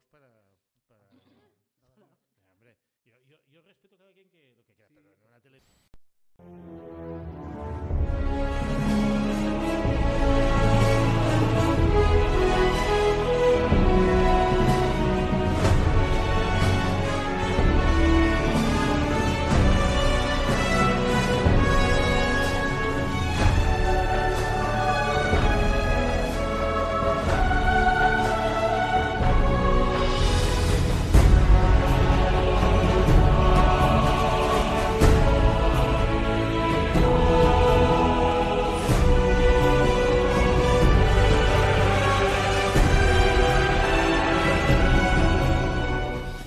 Vox para... para... Hombre, yo, yo, yo respeto a cada quien que lo que quiera, pero en una tele...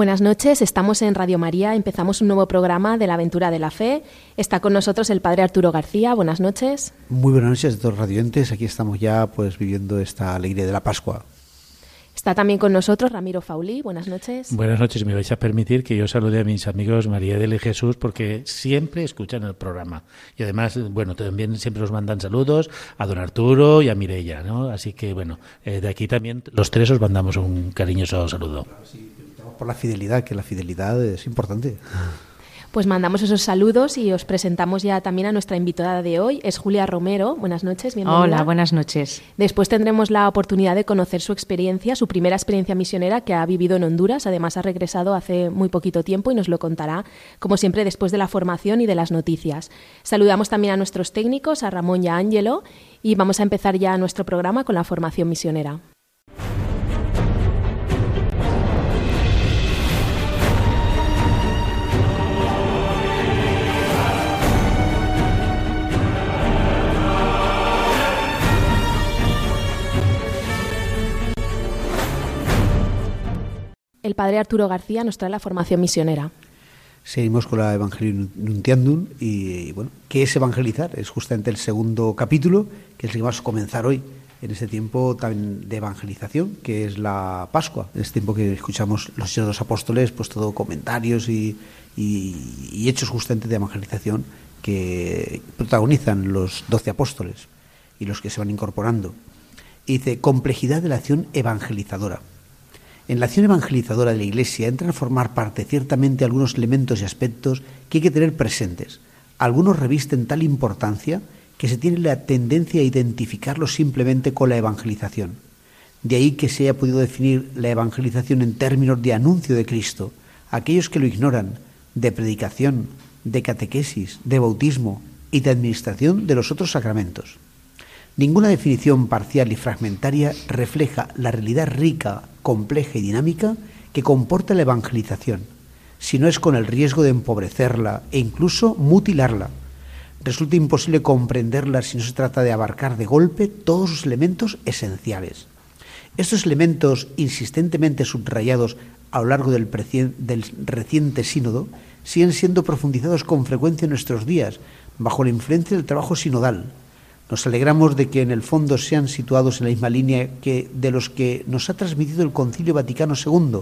Buenas noches, estamos en Radio María, empezamos un nuevo programa de la aventura de la fe. Está con nosotros el padre Arturo García, buenas noches. Muy buenas noches a todos los radioentes, aquí estamos ya pues viviendo esta alegría de la Pascua. Está también con nosotros Ramiro Fauli, buenas noches. Buenas noches, me vais a permitir que yo salude a mis amigos María del y Jesús porque siempre escuchan el programa. Y además, bueno, también siempre nos mandan saludos a don Arturo y a Mirella, ¿no? Así que, bueno, eh, de aquí también los tres os mandamos un cariñoso saludo. Por la fidelidad, que la fidelidad es importante. Pues mandamos esos saludos y os presentamos ya también a nuestra invitada de hoy, es Julia Romero. Buenas noches, bienvenida. Hola, buenas noches. Después tendremos la oportunidad de conocer su experiencia, su primera experiencia misionera que ha vivido en Honduras. Además, ha regresado hace muy poquito tiempo y nos lo contará, como siempre, después de la formación y de las noticias. Saludamos también a nuestros técnicos, a Ramón y a Ángelo, y vamos a empezar ya nuestro programa con la formación misionera. El padre Arturo García nos trae la formación misionera. Seguimos con la Evangelio Nuntiandum y, bueno, ¿qué es evangelizar? Es justamente el segundo capítulo que es el que vamos a comenzar hoy en este tiempo también de evangelización, que es la Pascua, en este tiempo que escuchamos los hechos de los apóstoles, pues todo comentarios y, y, y hechos justamente de evangelización que protagonizan los doce apóstoles y los que se van incorporando. Y dice, complejidad de la acción evangelizadora. En la acción evangelizadora de la Iglesia entran a formar parte ciertamente algunos elementos y aspectos que hay que tener presentes. Algunos revisten tal importancia que se tiene la tendencia a identificarlos simplemente con la evangelización. De ahí que se haya podido definir la evangelización en términos de anuncio de Cristo. Aquellos que lo ignoran, de predicación, de catequesis, de bautismo y de administración de los otros sacramentos. Ninguna definición parcial y fragmentaria refleja la realidad rica, compleja y dinámica que comporta la evangelización, si no es con el riesgo de empobrecerla e incluso mutilarla. Resulta imposible comprenderla si no se trata de abarcar de golpe todos sus elementos esenciales. Estos elementos insistentemente subrayados a lo largo del, reciente sínodo siguen siendo profundizados con frecuencia en nuestros días, bajo la influencia del trabajo sinodal, nos alegramos de que en el fondo sean situados en la misma línea que de los que nos ha transmitido el Concilio Vaticano II,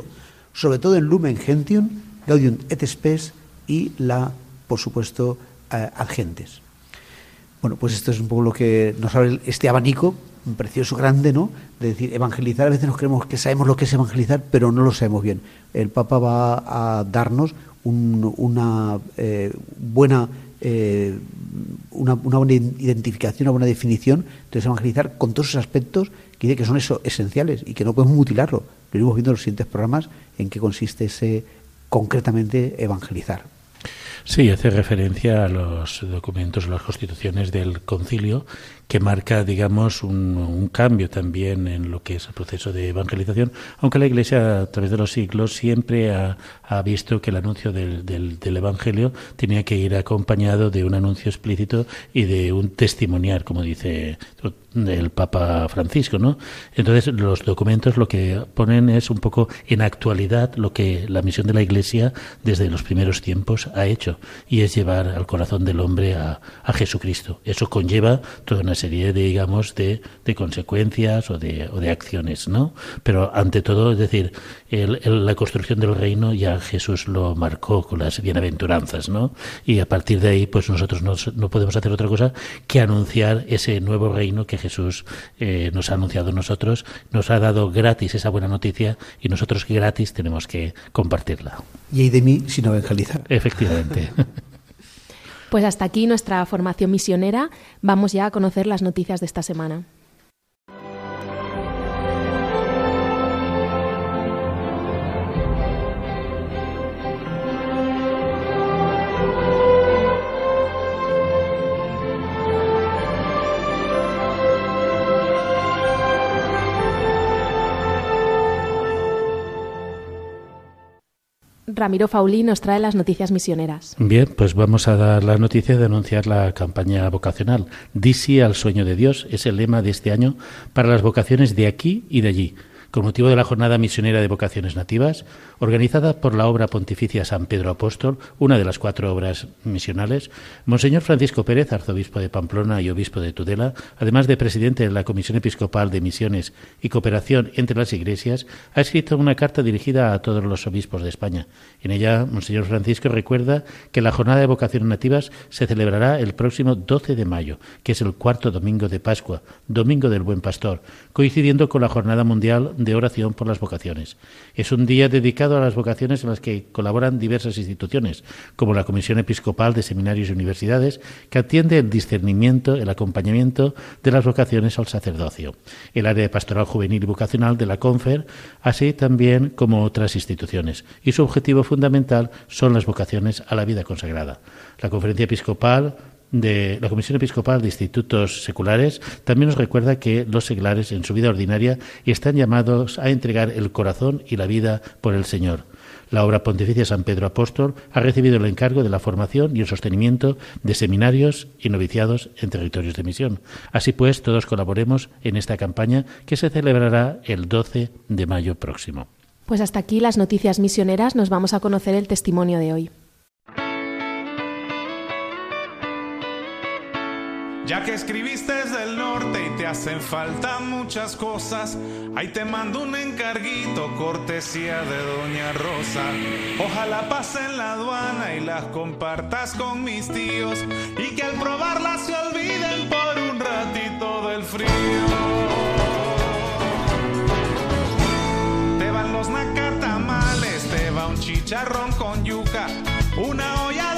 sobre todo en Lumen Gentium, Gaudium et Spes y la, por supuesto, eh, Ad Gentes. Bueno, pues esto es un poco lo que nos abre este abanico precioso grande, ¿no? De decir, evangelizar, a veces nos creemos que sabemos lo que es evangelizar, pero no lo sabemos bien. El Papa va a darnos un, una eh, buena eh, una, una, buena identificación, una buena definición de evangelizar con todos esos aspectos que dice que son eso, esenciales y que no podemos mutilarlo. Lo iremos viendo en los siguientes programas en qué consiste ese concretamente evangelizar. Sí, hace referencia a los documentos, las constituciones del concilio, que marca, digamos, un, cambio también en lo que es el proceso de evangelización, aunque la Iglesia a través de los siglos siempre ha, visto que el anuncio del, del, Evangelio tenía que ir acompañado de un anuncio explícito y de un testimoniar, como dice el Papa Francisco, ¿no? Entonces los documentos lo que ponen es un poco en actualidad lo que la misión de la Iglesia desde los primeros tiempos ha hecho y es llevar al corazón del hombre a, Jesucristo. Eso conlleva toda una serie de, digamos, de, consecuencias o de, o de, acciones, ¿no? Pero ante todo, es decir, la construcción del reino ya Jesús lo marcó con las bienaventuranzas, ¿no? Y a partir de ahí, pues nosotros no, podemos hacer otra cosa que anunciar ese nuevo reino que Jesús eh, nos ha anunciado a nosotros, nos ha dado gratis esa buena noticia y nosotros gratis tenemos que compartirla. Y hay de mí sin evangelizar. Efectivamente. Pues hasta aquí nuestra formación misionera. Vamos ya a conocer las noticias de esta semana. Ramiro Faulí nos trae las noticias misioneras. Bien, pues vamos a dar la noticia de anunciar la campaña vocacional. Disi al sueño de Dios es el lema de este año para las vocaciones de aquí y de allí con motivo de la Jornada Misionera de Vocaciones Nativas, organizada por la obra pontificia San Pedro Apóstol, una de las cuatro obras misionales, Monseñor Francisco Pérez, arzobispo de Pamplona y obispo de Tudela, además de presidente de la Comisión Episcopal de Misiones y Cooperación entre las Iglesias, ha escrito una carta dirigida a todos los obispos de España. En ella, Monseñor Francisco recuerda que la Jornada de Vocaciones Nativas se celebrará el próximo 12 de mayo, que es el cuarto domingo de Pascua, Domingo del Buen Pastor, coincidiendo con la Jornada Mundial de oración por las vocaciones. Es un día dedicado a las vocaciones en las que colaboran diversas instituciones, como la Comisión Episcopal de Seminarios y Universidades, que atiende el discernimiento, el acompañamiento de las vocaciones al sacerdocio, el área de pastoral juvenil y vocacional de la CONFER, así también como otras instituciones. Y su objetivo fundamental son las vocaciones a la vida consagrada. La Conferencia Episcopal de la Comisión Episcopal de Institutos Seculares también nos recuerda que los seglares en su vida ordinaria están llamados a entregar el corazón y la vida por el Señor. La obra pontificia San Pedro Apóstol ha recibido el encargo de la formación y el sostenimiento de seminarios y noviciados en territorios de misión. Así pues, todos colaboremos en esta campaña que se celebrará el 12 de mayo próximo. Pues hasta aquí las noticias misioneras. Nos vamos a conocer el testimonio de hoy. Ya que escribiste desde el norte y te hacen falta muchas cosas, ahí te mando un encarguito, cortesía de Doña Rosa. Ojalá pasen la aduana y las compartas con mis tíos y que al probarlas se olviden por un ratito del frío. Te van los nacatamales, te va un chicharrón con yuca, una olla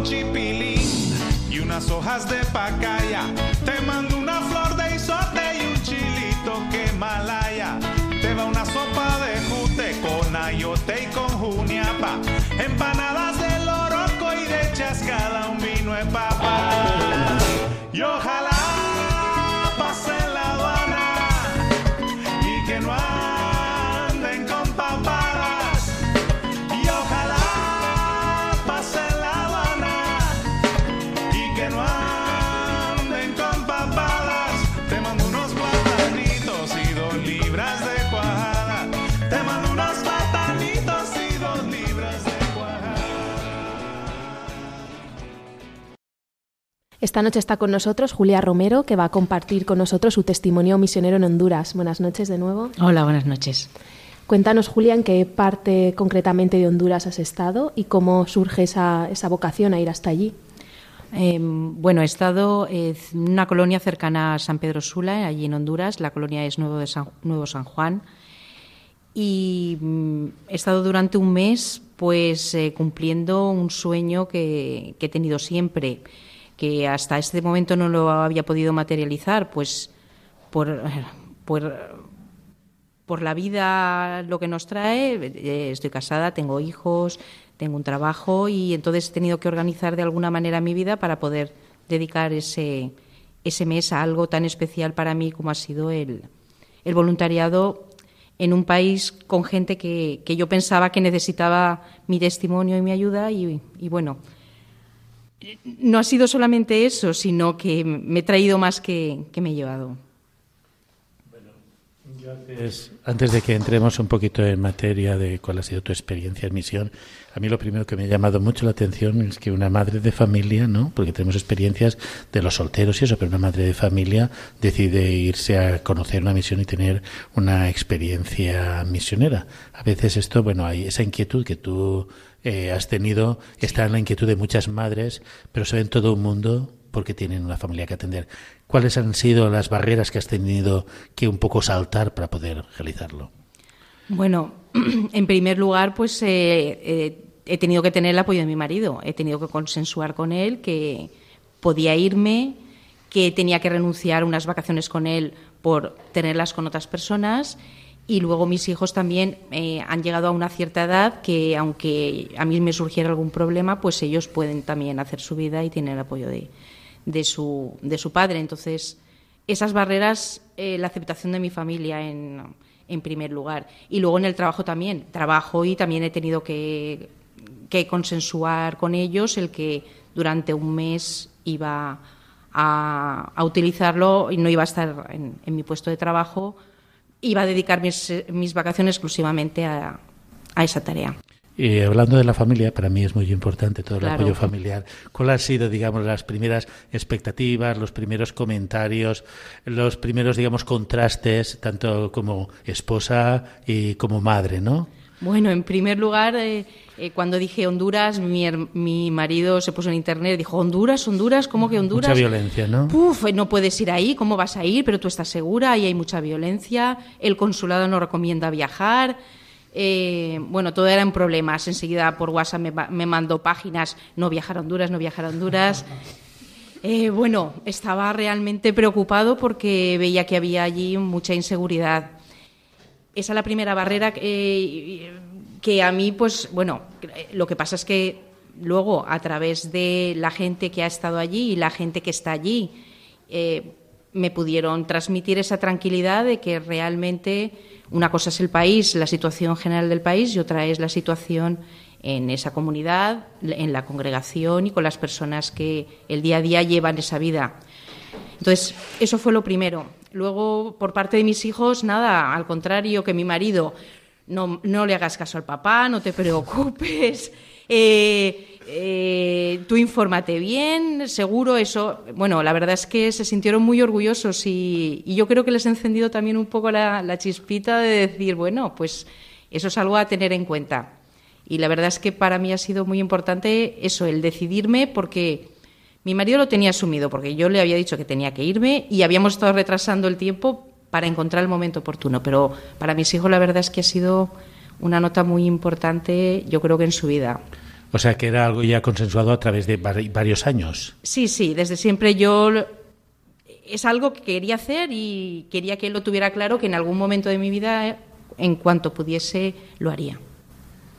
chipilín y unas hojas de pacaya. Te mando una flor de isote y un chilito que malaya. Te va una sopa de jute con ayote y con juniapa. Empanadas Esta noche está con nosotros Julia Romero, que va a compartir con nosotros su testimonio misionero en Honduras. Buenas noches de nuevo. Hola, buenas noches. Cuéntanos, Julia, en qué parte concretamente de Honduras has estado y cómo surge esa, vocación a ir hasta allí. Em, bueno, he estado en una colonia cercana a San Pedro Sula, allí en Honduras. La colonia es Nuevo, de San, Nuevo San Juan. Y mm, he estado durante un mes pues eh, cumpliendo un sueño que he tenido siempre que hasta este momento no lo había podido materializar, pues por, por, la vida lo que nos trae, eh, estoy casada, tengo hijos, tengo un trabajo y entonces he tenido que organizar de alguna manera mi vida para poder dedicar ese, ese mes a algo tan especial para mí como ha sido el, el voluntariado en un país con gente que, que, yo pensaba que necesitaba mi testimonio y mi ayuda y, bueno, no ha sido solamente eso, sino que me he traído más que, que me he llevado. Antes, antes, de que entremos un poquito en materia de cuál ha sido tu experiencia en misión, a mí lo primero que me ha llamado mucho la atención es que una madre de familia, ¿no? Porque tenemos experiencias de los solteros y eso, pero una madre de familia decide irse a conocer una misión y tener una experiencia misionera. A veces esto, bueno, hay esa inquietud que tú eh, has tenido, está en la inquietud de muchas madres, pero se ve en todo un mundo porque tienen una familia que atender. ¿Cuáles han sido las barreras que has tenido que un poco saltar para poder realizarlo? Bueno, en primer lugar, pues eh, eh, he tenido que tener el apoyo de mi marido. He tenido que consensuar con él que podía irme, que tenía que renunciar a unas vacaciones con él por tenerlas con otras personas. Y luego mis hijos también eh, han llegado a una cierta edad que, aunque a mí me surgiera algún problema, pues ellos pueden también hacer su vida y tienen el apoyo de, de su, de su padre. Entonces, esas barreras, eh, la aceptación de mi familia en, en, primer lugar. Y luego en el trabajo también. Trabajo y también he tenido que, que consensuar con ellos el que durante un mes iba a, utilizarlo y no iba a estar en, mi puesto de trabajo, iba a dedicar mis, mis vacaciones exclusivamente a, a esa tarea. Y hablando de la familia, para mí es muy importante todo el claro. apoyo familiar. ¿Cuál han sido, digamos, las primeras expectativas, los primeros comentarios, los primeros, digamos, contrastes, tanto como esposa y como madre, no? Bueno, en primer lugar, eh, eh, cuando dije Honduras, mi, mi, marido se puso en internet y dijo, Honduras, Honduras, ¿cómo que Honduras? Mucha violencia, ¿no? Puf, no puedes ir ahí, ¿cómo vas a ir? Pero tú estás segura, ahí hay mucha violencia, el consulado no recomienda viajar. Eh, bueno, todo era en problemas. Enseguida por WhatsApp me, me, mandó páginas, no viajar a Honduras, no viajar a Honduras. Eh, bueno, estaba realmente preocupado porque veía que había allí mucha inseguridad. Esa es la primera barrera que, que a mí, pues, bueno, lo que pasa es que luego, a través de la gente que ha estado allí y la gente que está allí, eh, me pudieron transmitir esa tranquilidad de que realmente una cosa es el país, la situación general del país, y otra es la situación en esa comunidad, en la congregación y con las personas que el día a día llevan esa vida. Entonces, eso fue lo primero. Luego, por parte de mis hijos, nada, al contrario que mi marido, no, no le hagas caso al papá, no te preocupes. Eh, eh, tú infórmate bien, seguro eso. Bueno, la verdad es que se sintieron muy orgullosos y, yo creo que les he encendido también un poco la, la, chispita de decir, bueno, pues eso es algo a tener en cuenta. Y la verdad es que para mí ha sido muy importante eso, el decidirme, porque mi marido lo tenía asumido, porque yo le había dicho que tenía que irme y habíamos estado retrasando el tiempo para encontrar el momento oportuno. Pero para mis hijos la verdad es que ha sido una nota muy importante, yo creo que en su vida. O sea, que era algo ya consensuado a través de varios años. Sí, sí, desde siempre yo es algo que quería hacer y quería que él lo tuviera claro que en algún momento de mi vida, en cuanto pudiese, lo haría.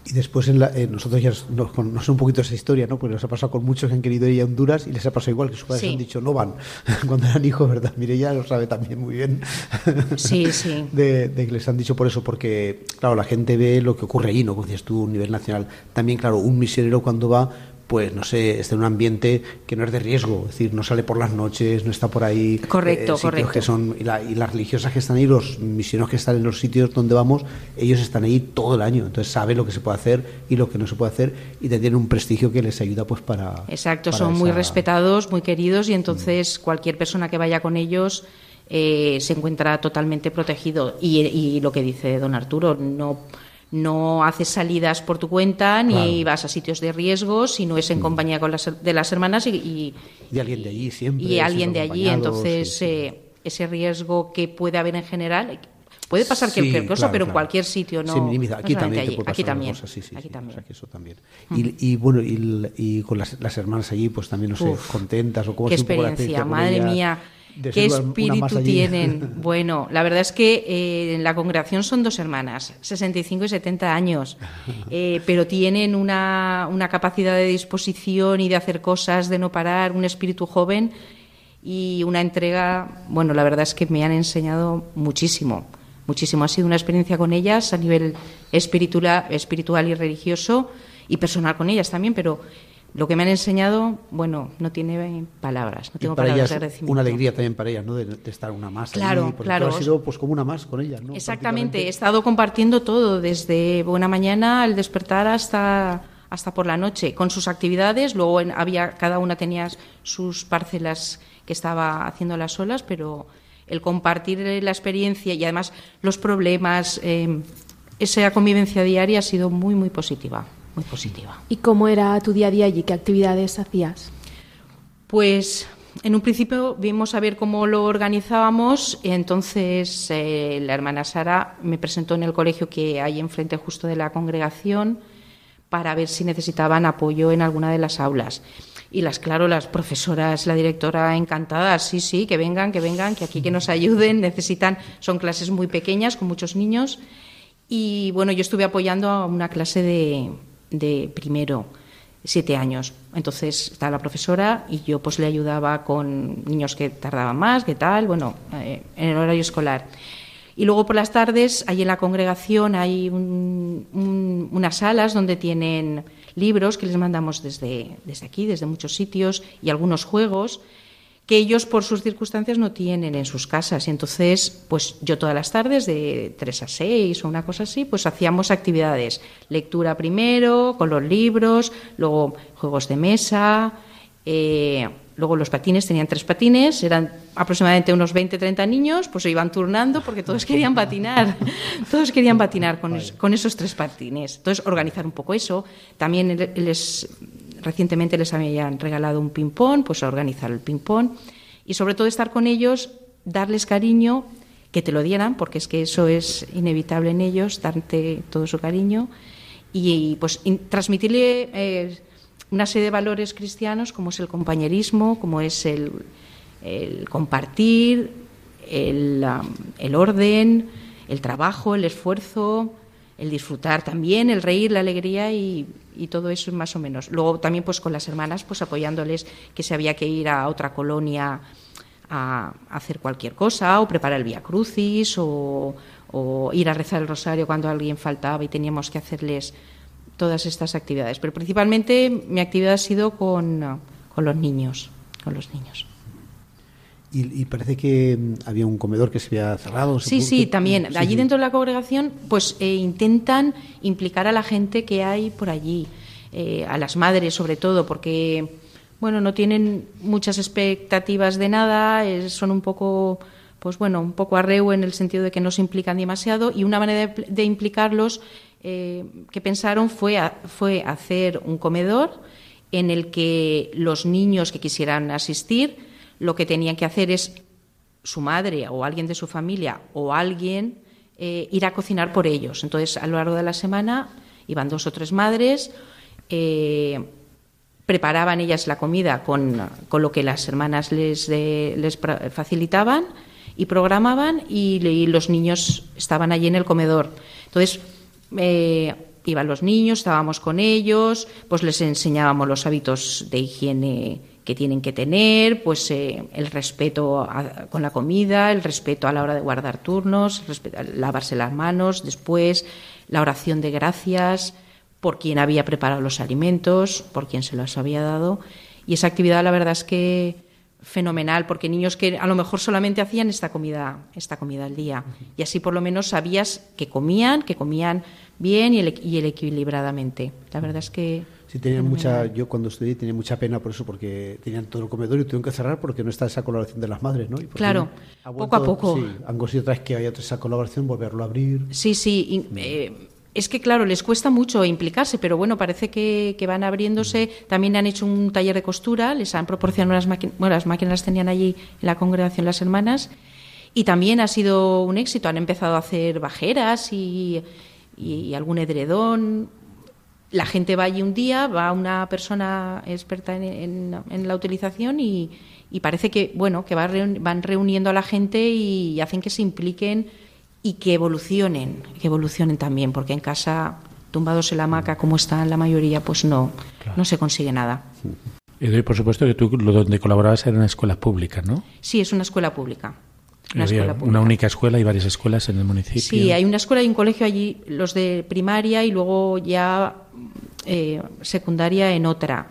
Y después en la, eh, nosotros ya nos, nos, un poquito esa historia, ¿no? Porque nos ha pasado con muchos que han querido ir a Honduras y les ha pasado igual, que sus padres sí. han dicho no van cuando eran hijos, ¿verdad? Mire, ya lo sabe también muy bien. Sí, sí. De, de, que les han dicho por eso, porque, claro, la gente ve lo que ocurre allí, ¿no? Como decías tú, a nivel nacional. También, claro, un misionero cuando va pues no sé, está en un ambiente que no es de riesgo, es decir, no sale por las noches, no está por ahí. Correcto, eh, correcto. Que son, y, la, y, las religiosas que están ahí, los misioneros que están en los sitios donde vamos, ellos están ahí todo el año, entonces saben lo que se puede hacer y lo que no se puede hacer y tienen un prestigio que les ayuda pues para. Exacto, para son esa... muy respetados, muy queridos y entonces mm. cualquier persona que vaya con ellos. Eh, se encuentra totalmente protegido y, y lo que dice don Arturo no no haces salidas por tu cuenta ni claro. vas a sitios de riesgo, sino es en compañía con las, de las hermanas y, y, y alguien de allí siempre. Y alguien de allí, entonces sí, sí. Eh, ese riesgo que puede haber en general, Puede pasar Sí, cualquier cosa, claro, pero en claro. cualquier sitio no. No Aquí solamente también allí. te puede pasar Aquí también. cosa, Aquí también. o sea, que eso también. Y, y bueno, y, y con las, las hermanas allí, pues también, no sé, contentas o cómo Qué experiencia, madre ellas, mía. De Qué espíritu tienen. Bueno, la verdad es que eh, en la congregación son dos hermanas, 65 y 70 años, eh, pero tienen una, una capacidad de disposición y de hacer cosas, de no parar, un espíritu joven y una entrega. Bueno, la verdad es que me han enseñado muchísimo, muchísimo. Ha sido una experiencia con ellas a nivel espiritual, espiritual y religioso y personal con ellas también, pero lo que me han enseñado, bueno, no tiene palabras, no Y tengo para palabras ellas, de agradecimiento. una alegría también para ellas, ¿no? De, de estar una más Claro, porque claro. tú has sido pues como una más con ellas, ¿no? Exactamente, he estado compartiendo todo, desde buena mañana al despertar hasta, hasta por la noche, con sus actividades. Luego en- había, cada una tenía sus parcelas que estaba haciendo las solas, pero el compartir la experiencia y además los problemas, eh, esa convivencia diaria ha sido muy, muy positiva, muy positiva. ¿Y cómo era tu día a día allí? ¿Qué actividades hacías? Pues en un principio vimos a ver cómo lo organizábamos, entonces eh, la hermana Sara me presentó en el colegio que hay enfrente justo de la congregación para ver si necesitaban apoyo en alguna de las aulas. Y las, claro, las profesoras, la directora encantadas, sí, sí, que vengan, que vengan, que aquí que nos ayuden, necesitan, son clases muy pequeñas con muchos niños. Y bueno, yo estuve apoyando a una clase de, de primero, siete años. Entonces estaba la profesora y yo pues le ayudaba con niños que tardaban más, que tal, bueno, eh, en el horario escolar. Y luego por las tardes, ahí en la congregación hay un- un- unas salas donde tienen libros que les mandamos desde, desde aquí, desde muchos sitios, y algunos juegos que ellos por sus circunstancias no tienen en sus casas. Y entonces, pues yo todas las tardes, de 3 a 6 o una cosa así, pues hacíamos actividades. Lectura primero, con los libros, luego juegos de mesa, eh, luego los patines, tenían tres patines, eran aproximadamente unos 20, 30 niños, pues se iban turnando porque todos querían patinar, todos querían patinar con, es- con esos tres patines. Entonces, organizar un poco eso. También le- les, recientemente les habían regalado un ping-pong, pues organizar el ping-pong. Y sobre todo estar con ellos, darles cariño, que te lo dieran, porque es que eso es inevitable en ellos, darte todo su cariño. Y, pues transmitirle eh, una serie de valores cristianos como es el compañerismo, como es el, compartir, um, el orden, el trabajo, el esfuerzo, el disfrutar también, el reír, la alegría y, todo eso más o menos. Luego también pues con las hermanas pues apoyándoles que se había que ir a otra colonia a hacer cualquier cosa o preparar el Vía Crucis o, o ir a rezar el rosario cuando alguien faltaba y teníamos que hacerles todas estas actividades. Pero principalmente mi actividad ha sido con, con los niños, con los niños. Y, y parece que mm, había un comedor que se había cerrado. se Sí, pudo- sí, también. sí, allí sí. dentro de la congregación, pues eh, intentan implicar a la gente que hay por allí, eh, a las madres sobre todo, porque bueno, no tienen muchas expectativas de nada, eh, son un poco, pues bueno, un poco arreo en el sentido de que no se implican demasiado y una manera de, de implicarlos que pensaron fue, a- fue hacer un comedor en el que los niños que quisieran asistir lo que tenían que hacer es su madre o alguien de su familia o alguien eh, ir a cocinar por ellos. Entonces, a lo largo de la semana iban dos o tres madres, eh, preparaban ellas la comida con, con lo que las hermanas les, les facilitaban y programaban y, y los niños estaban allí en el comedor. Entonces, eh, iban los niños, estábamos con ellos, pues les enseñábamos los hábitos de higiene que tienen que tener, pues eh, el respeto a- con la comida, el respeto a la hora de guardar turnos, lavarse las manos, después la oración de gracias por quien había preparado los alimentos, por quien se los había dado. Y esa actividad, la verdad es que fenomenal, porque niños que a lo mejor solamente hacían esta comida, esta comida al día. Y así por lo menos sabías que comían, que comían bien y, el- y el equilibradamente. La verdad es que Sí, tenían mucha, yo cuando estudié tenía mucha pena por eso, porque tenían todo el comedor y tuvieron que cerrar porque no está esa colaboración de las madres, ¿no? Y Claro, poco a poco. Sí, han conseguido otra vez que haya esa colaboración, volverlo a abrir. Sí, sí. y, eh, es que, claro, les cuesta mucho implicarse, pero bueno, parece que, que van abriéndose. También han hecho un taller de costura, les han proporcionado unas máquinas, bueno, las máquinas las tenían allí en la congregación las hermanas, Y también ha sido un éxito. Han empezado a hacer bajeras y, y algún edredón. La gente va allí un día, va una persona experta en, en, la utilización y, y, parece que bueno que va van reuniendo a la gente y hacen que se impliquen y que evolucionen, que evolucionen también, porque en casa tumbados en la hamaca como están la mayoría, pues no, no se consigue nada. Y por supuesto que tú donde colaborabas era una escuela pública, ¿no? Sí, es una escuela pública. Una, única escuela y varias escuelas en el municipio. Sí, hay una escuela y un colegio allí, los de primaria y luego ya eh, secundaria en otra.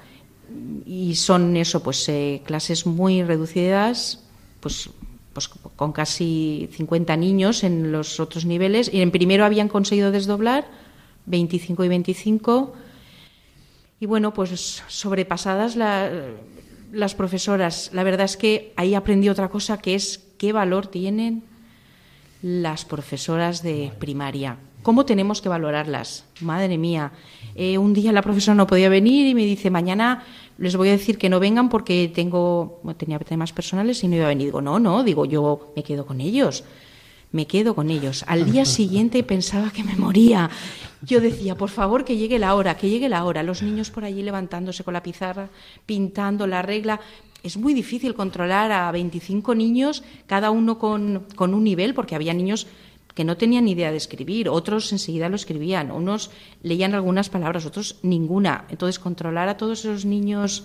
Y son eso, pues eh, clases muy reducidas, pues, pues con casi 50 niños en los otros niveles. Y en primero habían conseguido desdoblar 25 y 25. Y bueno, pues sobrepasadas las profesoras. La verdad es que ahí aprendí otra cosa que es qué valor tienen las profesoras de primaria. ¿Cómo tenemos que valorarlas? Madre mía. Eh, un día la profesora no podía venir y me dice, mañana les voy a decir que no vengan porque tengo, tenía temas personales y no iba a venir. Digo, no, no, digo, yo me quedo con ellos me quedo con ellos. Al día siguiente pensaba que me moría. Yo decía, por favor, que llegue la hora, que llegue la hora. Los niños por allí levantándose con la pizarra, pintando la regla. Es muy difícil controlar a 25 niños, cada uno con, con un nivel, porque había niños que no tenían ni idea de escribir, otros enseguida lo escribían, unos leían algunas palabras, otros ninguna. Entonces, controlar a todos esos niños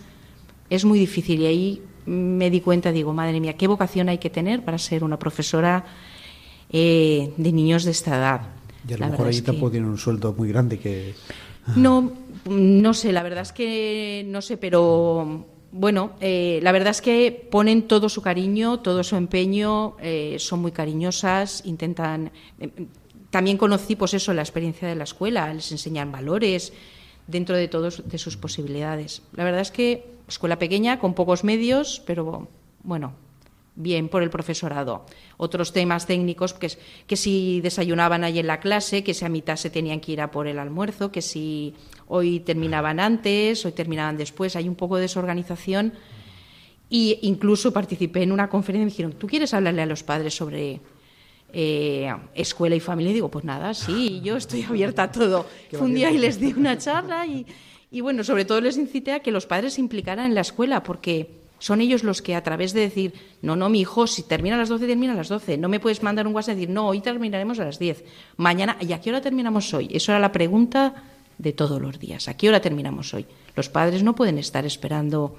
es muy difícil y ahí me di cuenta, digo, madre mía, qué vocación hay que tener para ser una profesora eh, de niños de esta edad. Y a lo mejor ahí tampoco tienen un sueldo muy grande que... No, no sé, la verdad es que no sé, pero bueno, eh, la verdad es que ponen todo su cariño, todo su empeño, eh, son muy cariñosas, intentan. también conocí, pues eso, la experiencia de la escuela, les enseñan valores dentro de todos de sus posibilidades. La verdad es que escuela pequeña, con pocos medios, pero bueno, bien por el profesorado. Otros temas técnicos, que, que si desayunaban ahí en la clase, que si a mitad se tenían que ir a por el almuerzo, que si hoy terminaban antes, hoy terminaban después. Hay un poco de desorganización. Y incluso participé en una conferencia y me dijeron, ¿tú quieres hablarle a los padres sobre eh, escuela y familia? Y digo, pues nada, sí, yo estoy abierta a todo. Fue un día y les di una charla y, y bueno, sobre todo les incité a que los padres se implicaran en la escuela, porque son ellos los que a través de decir, no, no, mi hijo, si termina a las 12, termina a las 12. No me puedes mandar un WhatsApp y decir, no, hoy terminaremos a las 10. Mañana, ¿y a qué hora terminamos hoy? Eso era la pregunta de todos los días. ¿A qué hora terminamos hoy? Los padres no pueden estar esperando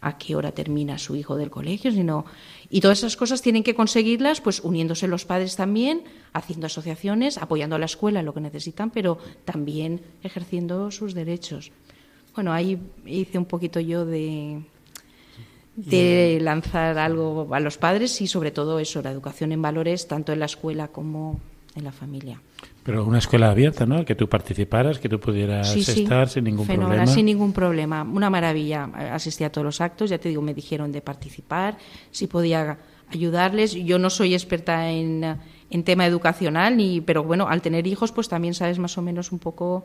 a qué hora termina su hijo del colegio, sino y todas esas cosas tienen que conseguirlas, pues uniéndose los padres también, haciendo asociaciones, apoyando a la escuela en lo que necesitan, pero también ejerciendo sus derechos. Bueno, ahí hice un poquito yo de de lanzar algo a los padres y sobre todo eso, la educación en valores tanto en la escuela como en la familia. Pero una escuela abierta, ¿no? Que tú participaras, que tú pudieras estar sin ningún problema. Sin ningún problema, una maravilla. Asistí a todos los actos, ya te digo, me dijeron de participar, si podía ayudarles. Yo no soy experta en, en tema educacional, ni, pero bueno, al tener hijos, pues también sabes más o menos un poco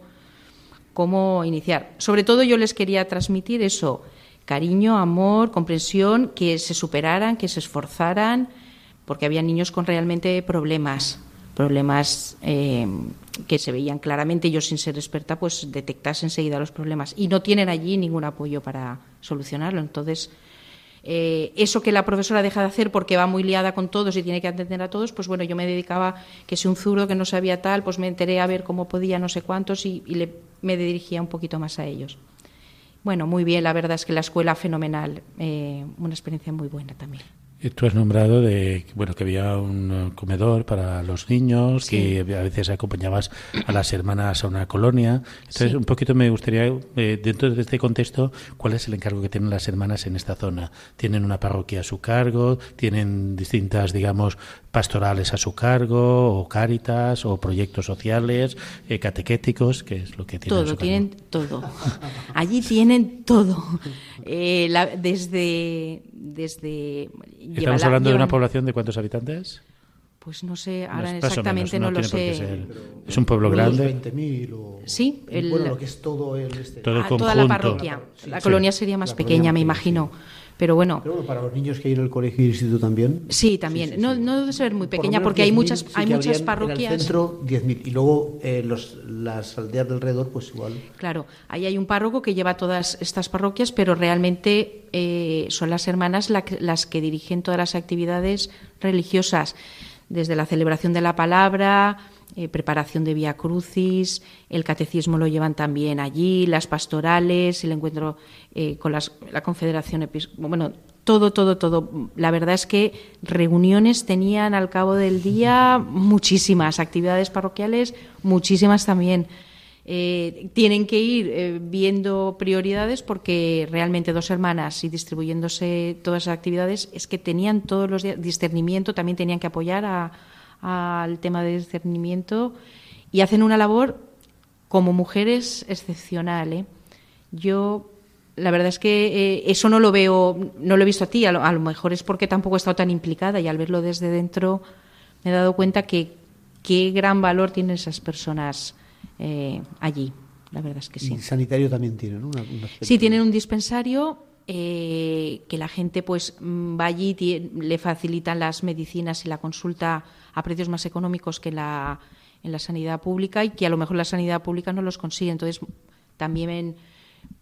cómo iniciar. Sobre todo yo les quería transmitir eso, cariño, amor, comprensión, que se superaran, que se esforzaran, porque había niños con realmente problemas, problemas eh, que se veían claramente. Yo, sin ser experta, pues detectase enseguida los problemas y no tienen allí ningún apoyo para solucionarlo. Entonces, eh, eso que la profesora deja de hacer porque va muy liada con todos y tiene que atender a todos, pues bueno, yo me dedicaba, que si un zurdo que no sabía tal, pues me enteré a ver cómo podía, no sé cuántos, y, le, me dirigía un poquito más a ellos. Bueno, muy bien, la verdad es que la escuela fenomenal, eh, una experiencia muy buena también. Tú has nombrado de bueno que había un comedor para los niños, que a veces acompañabas a las hermanas a una colonia. Entonces, un poquito me gustaría, eh, dentro de este contexto, ¿cuál es el encargo que tienen las hermanas en esta zona? ¿Tienen una parroquia a su cargo? ¿Tienen distintas, digamos, pastorales a su cargo? ¿O cáritas? ¿O proyectos sociales? Eh, ¿Catequéticos? ¿Qué es lo que tienen? Todo, tienen todo. Allí tienen todo. Eh, desde desde... ¿Estamos hablando de una población de cuántos habitantes? Pues no sé, ahora exactamente no, lo sé. ¿Es un pueblo grande? 20.000 o... Sí, bueno, lo que es todo el... Este... Ah, toda la parroquia. La colonia sería más pequeña, me imagino. Pero bueno. Pero para los niños que hay en el colegio y el instituto también. Sí, también. no, no debe ser muy pequeña porque hay muchas, hay muchas parroquias. En el centro, 10.000. Y luego eh, los, las aldeas del alrededor, pues igual. Claro, ahí hay un párroco que lleva todas estas parroquias, pero realmente eh, son las hermanas las que dirigen todas las actividades religiosas, desde la celebración de la palabra, eh, preparación de Vía Crucis, el catecismo lo llevan también allí, las pastorales, el encuentro eh, con la Confederación Episcopal, bueno, todo, todo, todo. La verdad es que reuniones tenían al cabo del día muchísimas, actividades parroquiales muchísimas también. Eh, tienen que ir viendo prioridades porque realmente dos hermanas y distribuyéndose todas las actividades es que tenían todos los días discernimiento, también tenían que apoyar a, al tema de discernimiento y hacen una labor como mujeres excepcional. ¿eh? Yo, la verdad es que eh, eso no lo veo, no lo he visto a ti, a lo, mejor es porque tampoco he estado tan implicada y al verlo desde dentro me he dado cuenta que qué gran valor tienen esas personas eh, allí. La verdad es que sí. Y sanitario también tienen, ¿no? sí, tienen un dispensario que la gente pues mm, va allí, le facilitan las medicinas y la consulta a precios más económicos que la, en la sanidad pública y que a lo mejor la sanidad pública no los consigue. Entonces, también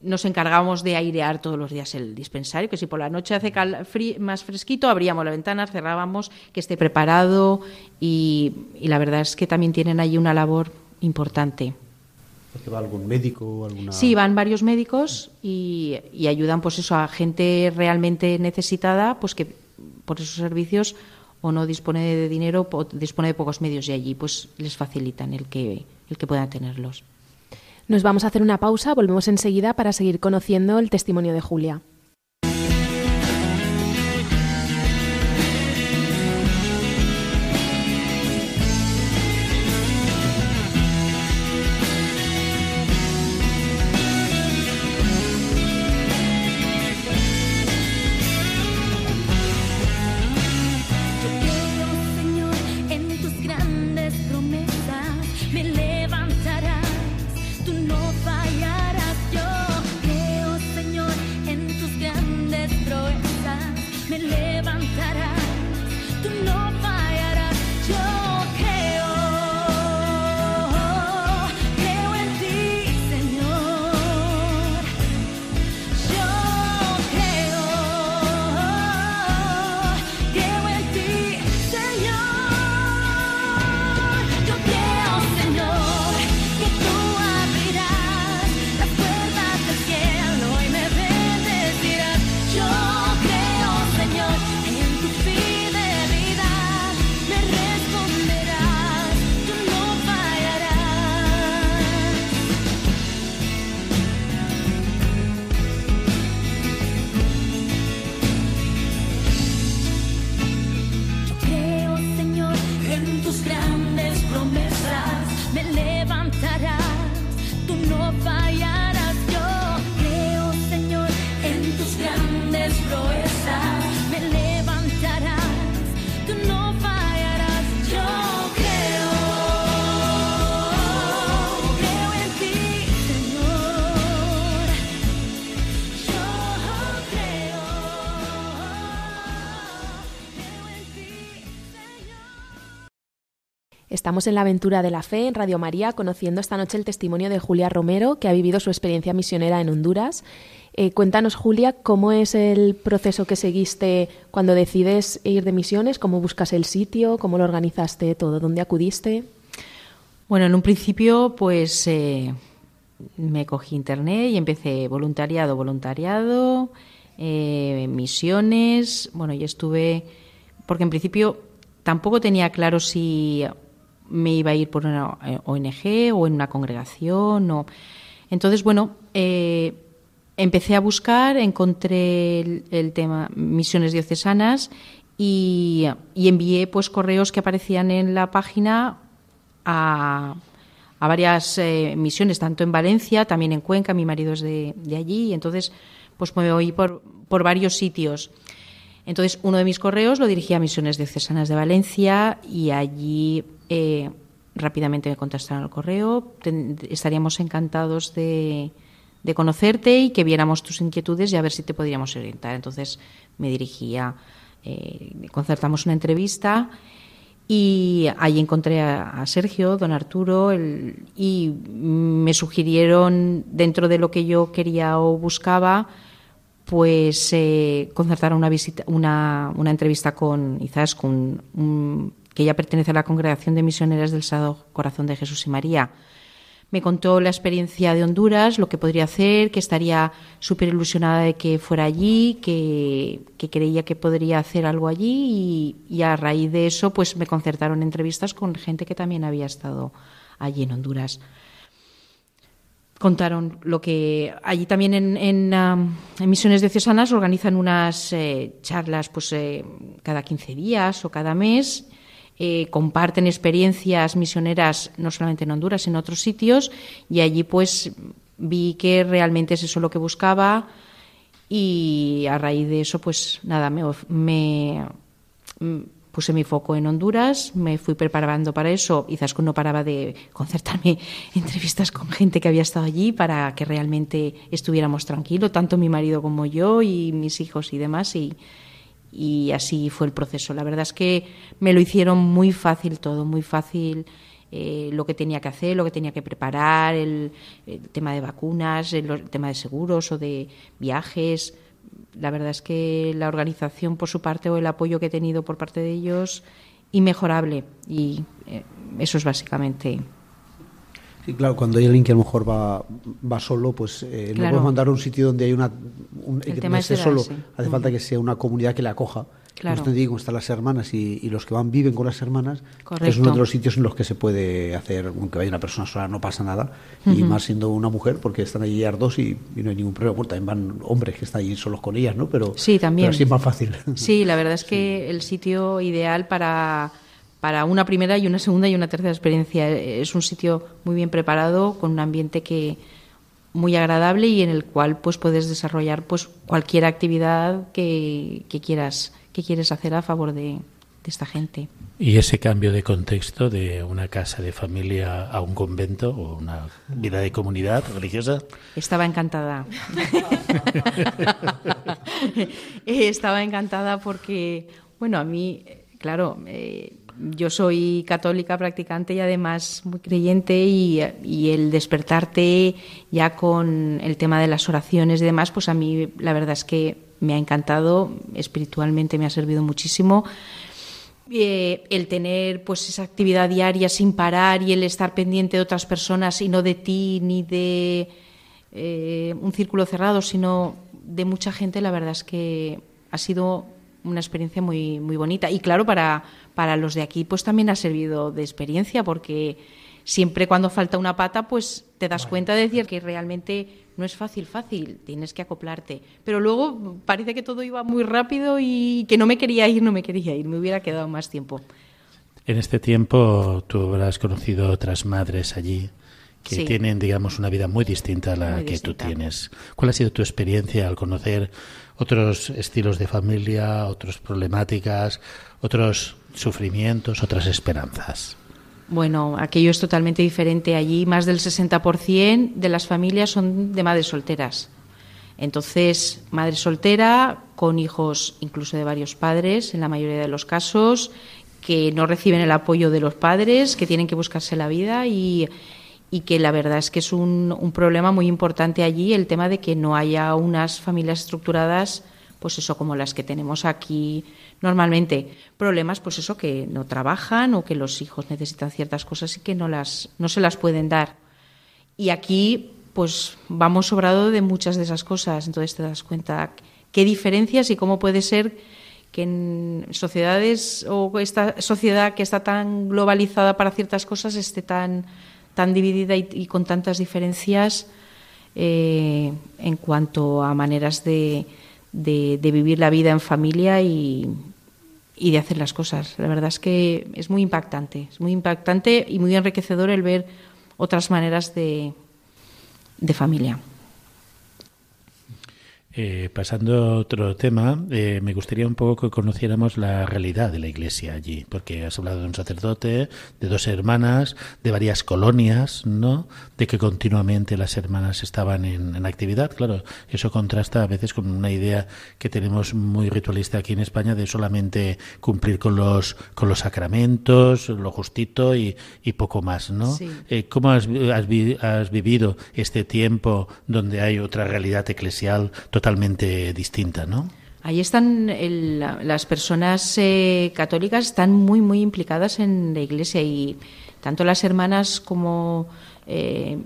nos encargamos de airear todos los días el dispensario, que si por la noche hace más fresquito, abríamos la ventana, cerrábamos, que esté preparado y, la verdad es que también tienen allí una labor importante. ¿Porque va algún médico? Alguna... Sí, van varios médicos y, y, ayudan pues eso a gente realmente necesitada, pues que por esos servicios o no dispone de dinero o dispone de pocos medios y allí pues les facilitan el que, el que puedan tenerlos. Nos vamos a hacer una pausa, volvemos enseguida para seguir conociendo el testimonio de Julia. Estamos en la aventura de la fe en Radio María, conociendo esta noche el testimonio de Julia Romero, que ha vivido su experiencia misionera en Honduras. Eh, cuéntanos, Julia, cómo es el proceso que seguiste cuando decides ir de misiones, cómo buscas el sitio, cómo lo organizaste todo, dónde acudiste. Bueno, en un principio, pues eh, me cogí internet y empecé voluntariado, voluntariado, eh, misiones. Bueno, y estuve, porque en principio tampoco tenía claro si me iba a ir por una eh, ONG o en una congregación. O... Entonces, bueno, eh, empecé a buscar, encontré el, tema misiones diocesanas y, envié pues correos que aparecían en la página a, a varias eh, misiones, tanto en Valencia, también en Cuenca, mi marido es de, de allí, y entonces pues me voy por, por varios sitios. Entonces, uno de mis correos lo dirigí a Misiones Diocesanas de Valencia y allí eh, rápidamente me contestaron al correo. estaríamos encantados de, de conocerte y que viéramos tus inquietudes y a ver si te podríamos orientar. Entonces me dirigía, eh, concertamos una entrevista y ahí encontré a, Sergio, don Arturo, y me sugirieron, dentro de lo que yo quería o buscaba, pues eh, concertar una, visita, una, una, entrevista con quizás con que ella pertenece a la Congregación de Misioneras del Sagrado Corazón de Jesús y María me contó la experiencia de Honduras, lo que podría hacer, que estaría súper ilusionada de que fuera allí, que, creía que podría hacer algo allí y, a raíz de eso pues me concertaron entrevistas con gente que también había estado allí en Honduras. Contaron lo que allí también en, en, um, Misiones Diocesanas organizan unas eh, charlas pues eh, cada 15 días o cada mes eh, comparten experiencias misioneras no solamente en Honduras, en otros sitios, y allí pues vi que realmente es eso lo que buscaba y a raíz de eso pues nada, me, me puse mi foco en Honduras, me fui preparando para eso. quizás no paraba de concertarme entrevistas con gente que había estado allí para que realmente estuviéramos tranquilos, tanto mi marido como yo y mis hijos y demás. Y, y así fue el proceso. La verdad es que me lo hicieron muy fácil todo, muy fácil eh, lo que tenía que hacer, lo que tenía que preparar, el, tema de vacunas, el, tema de seguros o de viajes. La verdad es que la organización por su parte o el apoyo que he tenido por parte de ellos, inmejorable. Y eh, eso es básicamente Sí, claro, cuando hay alguien que a lo mejor va, va solo, pues eh, no podemos mandar a un sitio donde hay una. Un, que no esté solo. Hace falta que sea una comunidad que le acoja. Claro. Como digo, están las hermanas y, los que van viven con las hermanas, que es uno de los sitios en los que se puede hacer, aunque vaya una persona sola, no pasa nada. Y más siendo una mujer, porque están allí dos y, y, no hay ningún problema. también van hombres que están allí solos con ellas, ¿no? Pero, sí, también. así es más fácil. Sí, la verdad es que el sitio ideal para para una primera y una segunda y una tercera experiencia. Es un sitio muy bien preparado, con un ambiente que muy agradable y en el cual pues puedes desarrollar pues cualquier actividad que, quieras que quieres hacer a favor de, esta gente. Y ese cambio de contexto de una casa de familia a un convento o una vida de comunidad religiosa. Estaba encantada. Estaba encantada porque, bueno, a mí, claro, eh, yo soy católica practicante y además muy creyente y, el despertarte ya con el tema de las oraciones y demás, pues a mí la verdad es que me ha encantado, espiritualmente me ha servido muchísimo. Eh, el tener pues esa actividad diaria sin parar y el estar pendiente de otras personas y no de ti ni de eh, un círculo cerrado, sino de mucha gente, la verdad es que ha sido una experiencia muy, muy bonita. Y claro, para, para los de aquí, pues también ha servido de experiencia, porque siempre cuando falta una pata, pues te das cuenta de decir que realmente no es fácil, fácil, tienes que acoplarte. Pero luego parece que todo iba muy rápido y que no me quería ir, no me quería ir, me hubiera quedado más tiempo. En este tiempo tú habrás conocido otras madres allí que tienen, digamos, una vida muy distinta a la que tú tienes. ¿Cuál ha sido tu experiencia al conocer otros estilos de familia, otras problemáticas, otros sufrimientos, otras esperanzas. Bueno, aquello es totalmente diferente. Allí más del 60% de las familias son de madres solteras. Entonces, madre soltera con hijos incluso de varios padres, en la mayoría de los casos, que no reciben el apoyo de los padres, que tienen que buscarse la vida y, y que la verdad es que es un, un, problema muy importante allí el tema de que no haya unas familias estructuradas, pues eso, como las que tenemos aquí normalmente. Problemas, pues eso, que no trabajan o que los hijos necesitan ciertas cosas y que no, las, no se las pueden dar. Y aquí, pues vamos sobrado de muchas de esas cosas. Entonces te das cuenta qué diferencias y cómo puede ser que en sociedades o esta sociedad que está tan globalizada para ciertas cosas esté tan tan dividida y, con tantas diferencias eh, en cuanto a maneras de, vivir la vida en familia y, de hacer las cosas. La verdad es que es muy impactante, es muy impactante y muy enriquecedor el ver otras maneras de, familia. Eh, pasando a otro tema, eh, me gustaría un poco que conociéramos la realidad de la iglesia allí, porque has hablado de un sacerdote, de dos hermanas, de varias colonias, ¿no? De que continuamente las hermanas estaban en, en actividad. Claro, eso contrasta a veces con una idea que tenemos muy ritualista aquí en España de solamente cumplir con los, con los sacramentos, lo justito y, y poco más, ¿no? Eh, ¿Cómo has, has, has vivido este tiempo donde hay otra realidad eclesial totalmente distinta, ¿no? Ahí están las personas eh, católicas están muy muy implicadas en la Iglesia y tanto las hermanas como eh,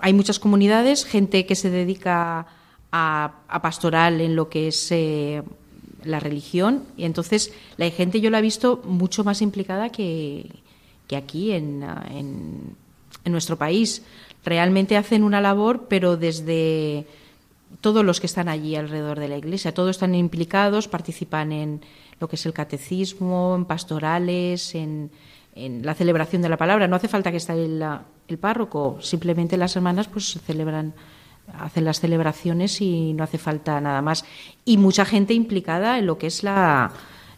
hay muchas comunidades, gente que se dedica a, pastoral en lo que es eh, la religión y entonces la gente yo la he visto mucho más implicada que, aquí en nuestro país. Realmente hacen una labor, pero desde todos los que están allí alrededor de la iglesia, todos están implicados, participan en lo que es el catecismo, en pastorales, en, en la celebración de la palabra. No hace falta que esté el, el, párroco, simplemente las hermanas pues celebran, hacen las celebraciones y no hace falta nada más. Y mucha gente implicada en lo que es la,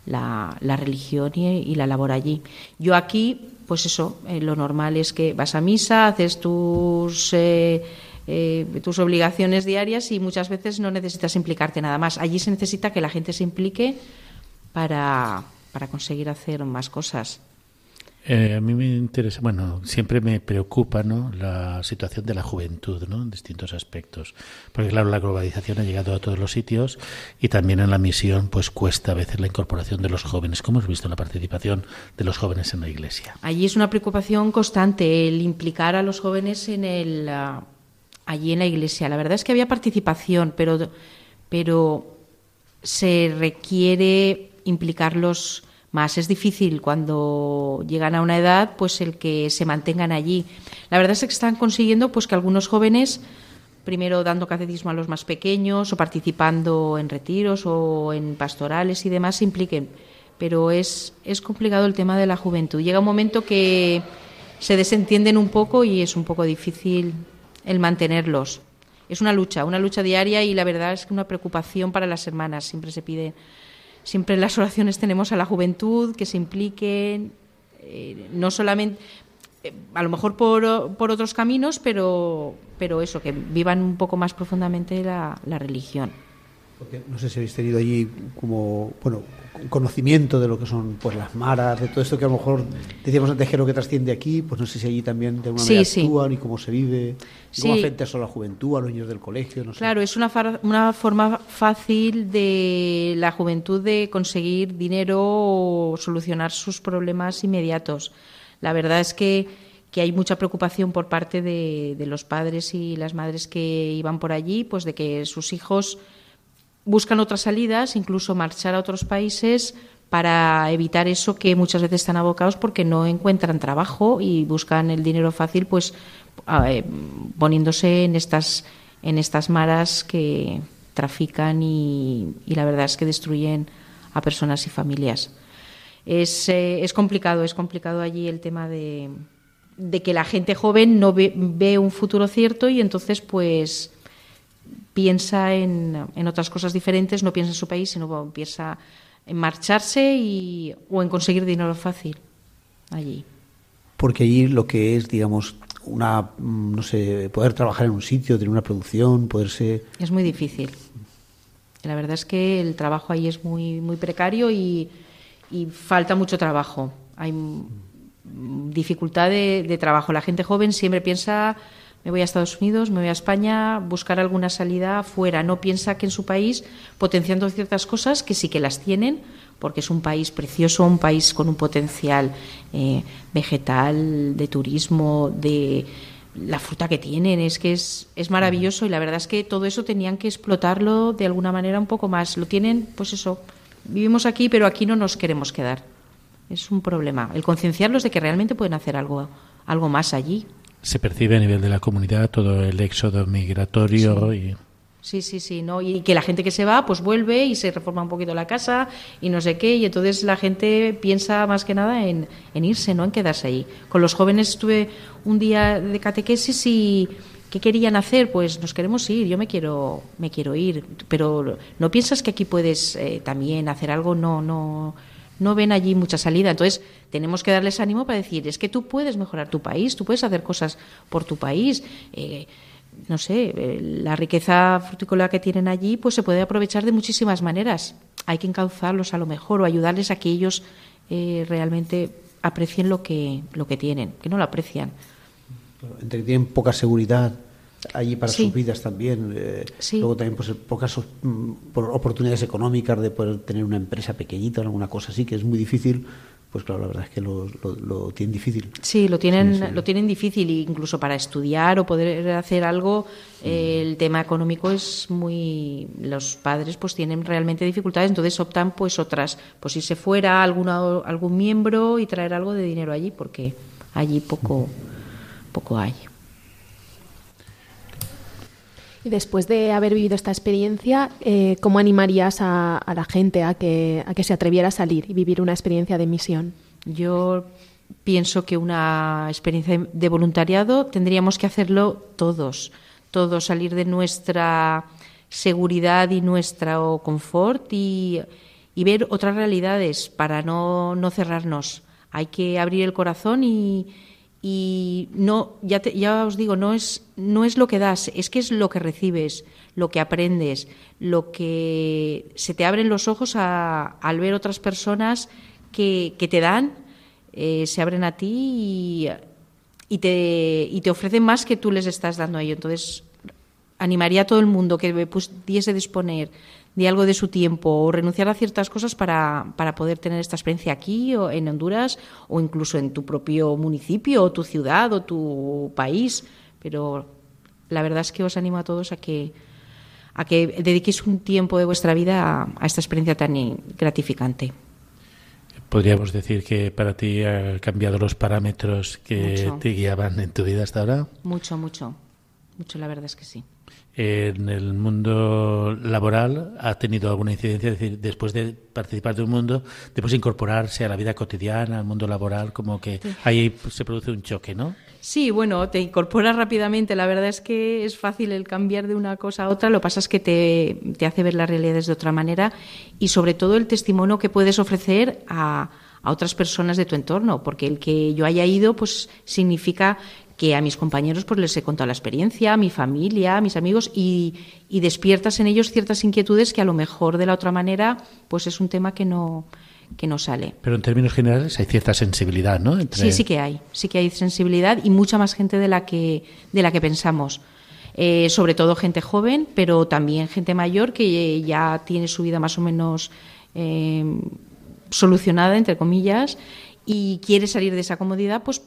la, religión y, y, la labor allí. Yo aquí, pues eso, eh, lo normal es que vas a misa, haces tus... Eh, eh, tus obligaciones diarias y muchas veces no necesitas implicarte nada más. Allí se necesita que la gente se implique para, para conseguir hacer más cosas. Eh, a mí me interesa, bueno, siempre me preocupa ¿no? la situación de la juventud ¿no? en distintos aspectos. Porque, claro, la globalización ha llegado a todos los sitios y también en la misión pues cuesta a veces la incorporación de los jóvenes. ¿Cómo has visto la participación de los jóvenes en la Iglesia? Allí es una preocupación constante el implicar a los jóvenes en el. Uh, allí en la Iglesia. La verdad es que había participación, pero, pero se requiere implicarlos más. Es difícil cuando llegan a una edad, pues el que se mantengan allí. La verdad es que están consiguiendo pues que algunos jóvenes, primero dando catecismo a los más pequeños o participando en retiros o en pastorales y demás, se impliquen. Pero es, es complicado el tema de la juventud. Llega un momento que se desentienden un poco y es un poco difícil el mantenerlos. Es una lucha, una lucha diaria y la verdad es que una preocupación para las hermanas. Siempre se pide Siempre en las oraciones tenemos a la juventud que se impliquen, eh, no solamente, eh, a lo mejor por, por, otros caminos, pero, pero eso, que vivan un poco más profundamente la, la religión. Porque no sé si habéis tenido allí como, bueno, conocimiento de lo que son pues las maras, de todo esto que a lo mejor decíamos antes que lo que trasciende aquí, pues no sé si allí también de alguna manera sí, actúan y cómo se vive, y cómo afecta eso a la juventud, a los niños del colegio, no sé. Claro, es una, una forma fácil de la juventud de conseguir dinero o solucionar sus problemas inmediatos. La verdad es que, que hay mucha preocupación por parte de, de los padres y las madres que iban por allí, pues de que sus hijos buscan otras salidas, incluso marchar a otros países para evitar eso que muchas veces están abocados porque no encuentran trabajo y buscan el dinero fácil, pues poniéndose en estas en estas maras que trafican y, y, la verdad es que destruyen a personas y familias. Es, eh, es complicado, es complicado allí el tema de, de que la gente joven no ve, ve un futuro cierto y entonces pues piensa en, en, otras cosas diferentes, no piensa en su país, sino piensa en marcharse y, o en conseguir dinero fácil allí. Porque allí lo que es, digamos, una, no sé, poder trabajar en un sitio, tener una producción, poderse... Es muy difícil. La verdad es que el trabajo ahí es muy, muy precario y, y falta mucho trabajo. Hay dificultad de, de trabajo. La gente joven siempre piensa me voy a Estados Unidos, me voy a España, buscar alguna salida fuera. No piensa que en su país, potenciando ciertas cosas que sí que las tienen, porque es un país precioso, un país con un potencial eh, vegetal, de turismo, de la fruta que tienen, es que es, es maravilloso y la verdad es que todo eso tenían que explotarlo de alguna manera un poco más. Lo tienen, pues eso, vivimos aquí, pero aquí no nos queremos quedar. Es un problema. El concienciarlos de que realmente pueden hacer algo, algo más allí se percibe a nivel de la comunidad todo el éxodo migratorio sí. y Sí, sí, sí, ¿no? Y que la gente que se va, pues vuelve y se reforma un poquito la casa y no sé qué, y entonces la gente piensa más que nada en, en irse, ¿no? En quedarse ahí. Con los jóvenes estuve un día de catequesis y ¿Qué querían hacer? Pues nos queremos ir, yo me quiero, me quiero ir. Pero ¿no piensas que aquí puedes eh, también hacer algo? No, no, no ven allí mucha salida. Entonces, tenemos que darles ánimo para decir, es que tú puedes mejorar tu país, tú puedes hacer cosas por tu país. Eh, no sé, eh, la riqueza frutícola que tienen allí, pues se puede aprovechar de muchísimas maneras. Hay que encauzarlos a lo mejor o ayudarles a que ellos eh, realmente aprecien lo que, lo que tienen, que no lo aprecian. Entre que tienen poca seguridad allí para sus vidas también. Luego también pues, pocas mm, oportunidades económicas de poder tener una empresa pequeñita o alguna cosa así, que es muy difícil pues claro, la verdad es que lo, tienen difícil. Sí, lo tienen, lo tienen difícil, incluso para estudiar o poder hacer algo, el tema económico es muy, los padres pues tienen realmente dificultades, entonces optan pues otras, pues irse fuera alguna, algún miembro y traer algo de dinero allí, porque allí poco, poco hay. Y después de haber vivido esta experiencia, eh, ¿cómo animarías a, la gente a que, a que se atreviera a salir y vivir una experiencia de misión? Yo pienso que una experiencia de voluntariado tendríamos que hacerlo todos, todos salir de nuestra seguridad y nuestro confort y, y ver otras realidades para no, no cerrarnos. Hay que abrir el corazón y, y no ya ya os digo no es no es lo que das es que es lo que recibes lo que aprendes lo que se te abren los ojos al ver otras personas que, que te dan eh, se abren a ti y, te y te ofrecen más que tú les estás dando a ellos. Entonces animaría a todo el mundo que pudiese disponer de algo de su tiempo o renunciar a ciertas cosas para, para poder tener esta experiencia aquí o en Honduras o incluso en tu propio municipio o tu ciudad o tu país. Pero la verdad es que os animo a todos a que, a que dediquéis un tiempo de vuestra vida a, esta experiencia tan gratificante. ¿Podríamos decir que para ti ha cambiado los parámetros que te guiaban en tu vida hasta ahora? Mucho, mucho. Mucho, la verdad es que sí en el mundo laboral ha tenido alguna incidencia, es decir, después de participar de un mundo, después de incorporarse a la vida cotidiana, al mundo laboral, como que ahí se produce un choque, ¿no? Sí, bueno, te incorporas rápidamente. La verdad es que es fácil el cambiar de una cosa a otra. Lo que pasa es que te, te hace ver las realidades de otra manera y sobre todo el testimonio que puedes ofrecer a, a otras personas de tu entorno, porque el que yo haya ido, pues significa que a mis compañeros pues les he contado la experiencia, a mi familia, a mis amigos y, despiertas en ellos ciertas inquietudes que a lo mejor de la otra manera pues es un tema que no que no sale. Pero en términos generales hay cierta sensibilidad, ¿no? Sí, sí que hay, sí que hay sensibilidad y mucha más gente de la que de la que pensamos. Eh, sobre todo gente joven, pero también gente mayor que ya tiene su vida más o menos eh, solucionada, entre comillas, y quiere salir de esa comodidad, pues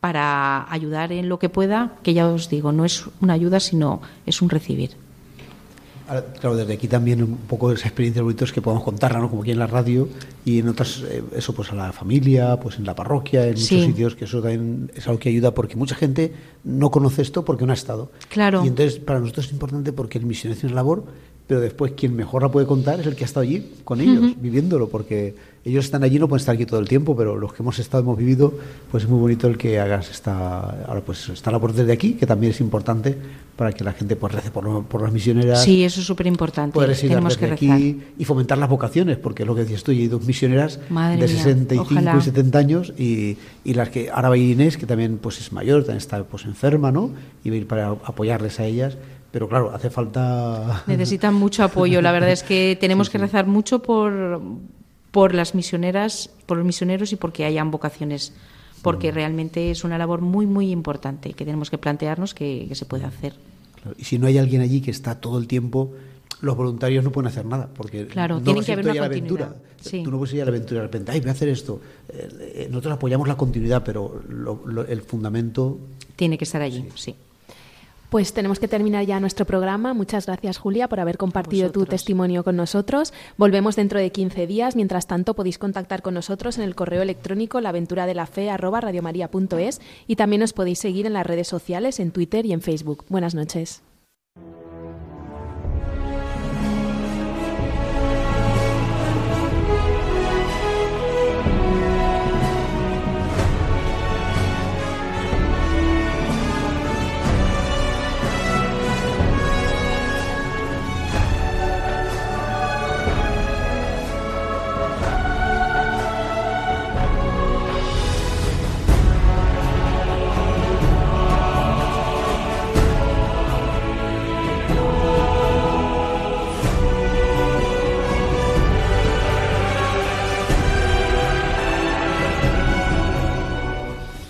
para ayudar en lo que pueda, que ya os digo, no es una ayuda, sino es un recibir. claro, desde aquí también un poco esa experiencia es que podemos contarla, ¿no? Como aquí en la radio y en otras, eh, eso pues a la familia, pues en la parroquia, en muchos sitios, que eso también es algo que ayuda porque mucha gente no conoce esto porque no ha estado. Claro. Y entonces para nosotros es importante porque el misionero es una labor pero después quien mejor la puede contar es el que ha estado allí con ellos, viviéndolo, porque ellos están allí, no pueden estar aquí todo el tiempo, pero los que hemos estado, hemos vivido, pues es muy bonito el que hagas esta... Ahora pues está la puerta de aquí, que también es importante para que la gente pues rece por, por las misioneras. Sí, eso es súper importante. Tenemos que aquí y fomentar las vocaciones, porque es lo que decías tú, hay dos misioneras de 65 y 70 años y, y, las que ahora va Inés, que también pues es mayor, también está pues enferma, ¿no? Y va a ir para apoyarles a ellas pero claro, hace falta... Necesitan mucho apoyo. La verdad es que tenemos que rezar mucho por, por las misioneras, por los misioneros y porque hayan vocaciones, porque mm. realmente es una labor muy, muy importante que tenemos que plantearnos que, se puede hacer. Y si no hay alguien allí que está todo el tiempo, los voluntarios no pueden hacer nada, porque claro, tiene que haber una la aventura. Tú no puedes ir a la aventura de repente, ay, voy a hacer esto. Eh, eh, nosotros apoyamos la continuidad, pero el fundamento... Tiene que estar allí, sí. Pues tenemos que terminar ya nuestro programa. Muchas gracias, Julia, por haber compartido tu testimonio con nosotros. Volvemos dentro de 15 días. Mientras tanto, podéis contactar con nosotros en el correo electrónico laventuradelafe.es y también os podéis seguir en las redes sociales, en Twitter y en Facebook. Buenas noches.